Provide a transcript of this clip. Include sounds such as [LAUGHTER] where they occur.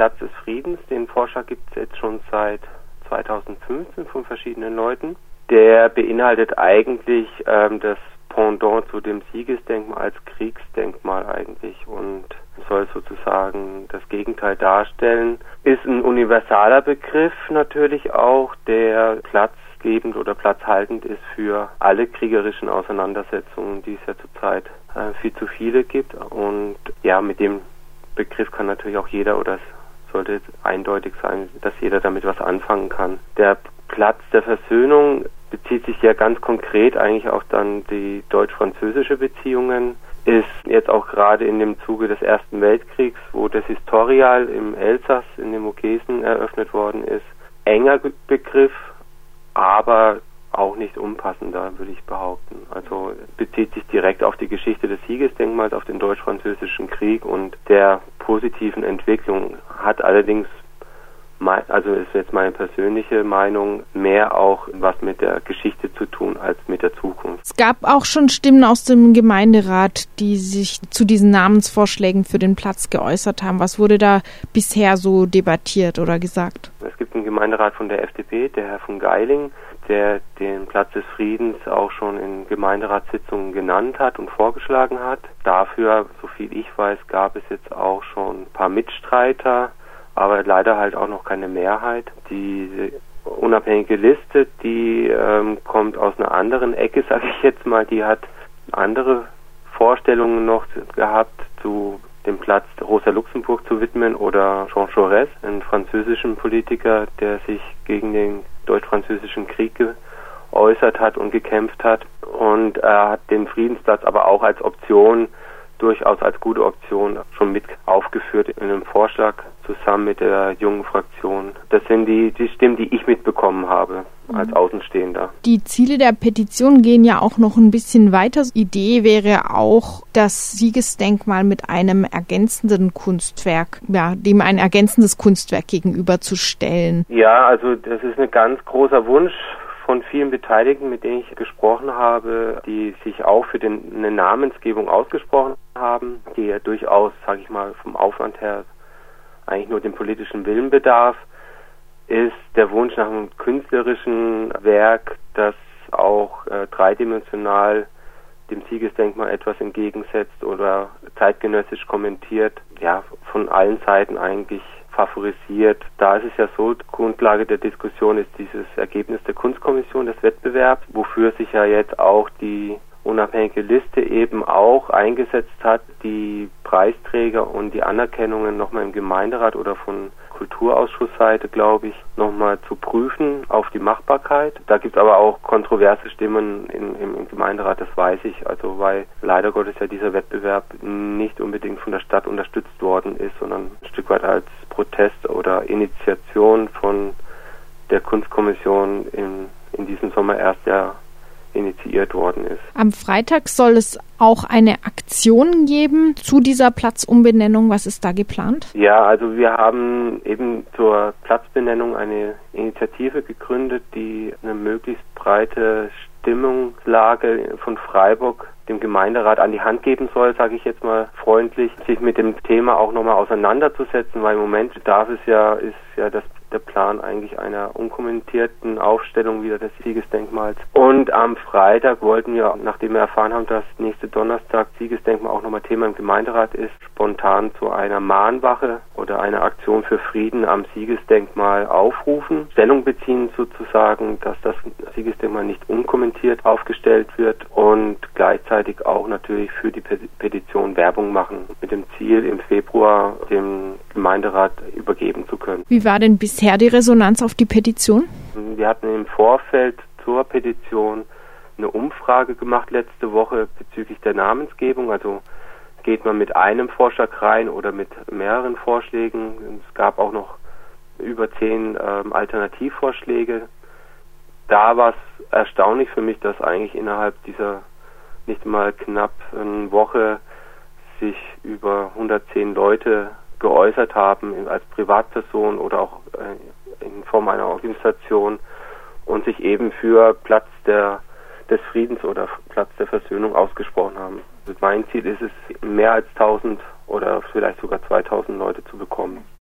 Platz des Friedens. Den Vorschlag gibt es jetzt schon seit 2015 von verschiedenen Leuten. Der beinhaltet eigentlich ähm, das Pendant zu dem Siegesdenkmal als Kriegsdenkmal eigentlich und soll sozusagen das Gegenteil darstellen. Ist ein universaler Begriff natürlich auch, der platzgebend oder platzhaltend ist für alle kriegerischen Auseinandersetzungen, die es ja zurzeit äh, viel zu viele gibt. Und ja, mit dem Begriff kann natürlich auch jeder oder sollte eindeutig sein, dass jeder damit was anfangen kann. Der Platz der Versöhnung bezieht sich ja ganz konkret eigentlich auch dann die deutsch-französische Beziehungen, ist jetzt auch gerade in dem Zuge des Ersten Weltkriegs, wo das Historial im Elsass in den Vogesen eröffnet worden ist, enger Begriff, aber auch nicht unpassender, würde ich behaupten. Also bezieht sich direkt auf die Geschichte des Siegesdenkmals, auf den deutsch-französischen Krieg und der positiven Entwicklung, hat allerdings also ist jetzt meine persönliche Meinung, mehr auch was mit der Geschichte zu tun als mit der Zukunft. Es gab auch schon Stimmen aus dem Gemeinderat, die sich zu diesen Namensvorschlägen für den Platz geäußert haben. Was wurde da bisher so debattiert oder gesagt? Es gibt einen Gemeinderat von der FDP, der Herr von Geiling, der den Platz des Friedens auch schon in Gemeinderatssitzungen genannt hat und vorgeschlagen hat. Dafür, soviel ich weiß, gab es jetzt auch schon ein paar Mitstreiter aber leider halt auch noch keine Mehrheit. Die unabhängige Liste, die ähm, kommt aus einer anderen Ecke, [LAUGHS] sage ich jetzt mal, die hat andere Vorstellungen noch gehabt zu dem Platz Rosa Luxemburg zu widmen oder Jean Jaurès, einen französischen Politiker, der sich gegen den deutsch-französischen Krieg geäußert hat und gekämpft hat. Und er hat den Friedensplatz aber auch als Option durchaus als gute Option schon mit aufgeführt in einem Vorschlag zusammen mit der jungen Fraktion. Das sind die, die Stimmen, die ich mitbekommen habe als mhm. Außenstehender. Die Ziele der Petition gehen ja auch noch ein bisschen weiter. Idee wäre auch, das Siegesdenkmal mit einem ergänzenden Kunstwerk, ja, dem ein ergänzendes Kunstwerk gegenüberzustellen. Ja, also das ist ein ganz großer Wunsch von vielen Beteiligten, mit denen ich gesprochen habe, die sich auch für den, eine Namensgebung ausgesprochen haben, die ja durchaus, sage ich mal, vom Aufwand her eigentlich nur den politischen Willen bedarf, ist der Wunsch nach einem künstlerischen Werk, das auch äh, dreidimensional dem Siegesdenkmal etwas entgegensetzt oder zeitgenössisch kommentiert, ja, von allen Seiten eigentlich favorisiert. Da ist es ja so, Grundlage der Diskussion ist dieses Ergebnis der Kunstkommission des Wettbewerbs, wofür sich ja jetzt auch die unabhängige Liste eben auch eingesetzt hat, die Preisträger und die Anerkennungen nochmal im Gemeinderat oder von Kulturausschussseite, glaube ich, nochmal zu prüfen auf die Machbarkeit. Da gibt es aber auch kontroverse Stimmen in, im, im, Gemeinderat, das weiß ich, also weil leider Gottes ja dieser Wettbewerb nicht unbedingt von der Stadt unterstützt worden ist, sondern ein Stück weit als Protest oder Initiation von der Kunstkommission in, in diesem Sommer erst ja initiiert worden ist. Am Freitag soll es auch eine Aktion geben zu dieser Platzumbenennung. Was ist da geplant? Ja, also wir haben eben zur Platzbenennung eine Initiative gegründet, die eine möglichst breite Stimmungslage von Freiburg dem Gemeinderat an die Hand geben soll, sage ich jetzt mal freundlich, sich mit dem Thema auch nochmal auseinanderzusetzen, weil im Moment darf es ja, ist ja das der Plan eigentlich einer unkommentierten Aufstellung wieder des Siegesdenkmals. Und am Freitag wollten wir, nachdem wir erfahren haben, dass nächste Donnerstag Siegesdenkmal auch nochmal Thema im Gemeinderat ist, spontan zu einer Mahnwache oder einer Aktion für Frieden am Siegesdenkmal aufrufen, Stellung beziehen sozusagen, dass das Siegesdenkmal nicht unkommentiert aufgestellt wird und gleichzeitig auch natürlich für die Petition Werbung machen, mit dem Ziel im Februar dem Gemeinderat übergeben zu können. Wie war denn bisher die Resonanz auf die Petition? Wir hatten im Vorfeld zur Petition eine Umfrage gemacht letzte Woche bezüglich der Namensgebung. Also geht man mit einem Vorschlag rein oder mit mehreren Vorschlägen. Es gab auch noch über zehn ähm, Alternativvorschläge. Da war es erstaunlich für mich, dass eigentlich innerhalb dieser nicht mal knapp eine Woche sich über 110 Leute geäußert haben als Privatperson oder auch äh, in Form einer Organisation und sich eben für Platz der, des Friedens oder Platz der Versöhnung ausgesprochen haben. Also mein Ziel ist es, mehr als 1000 oder vielleicht sogar 2000 Leute zu bekommen.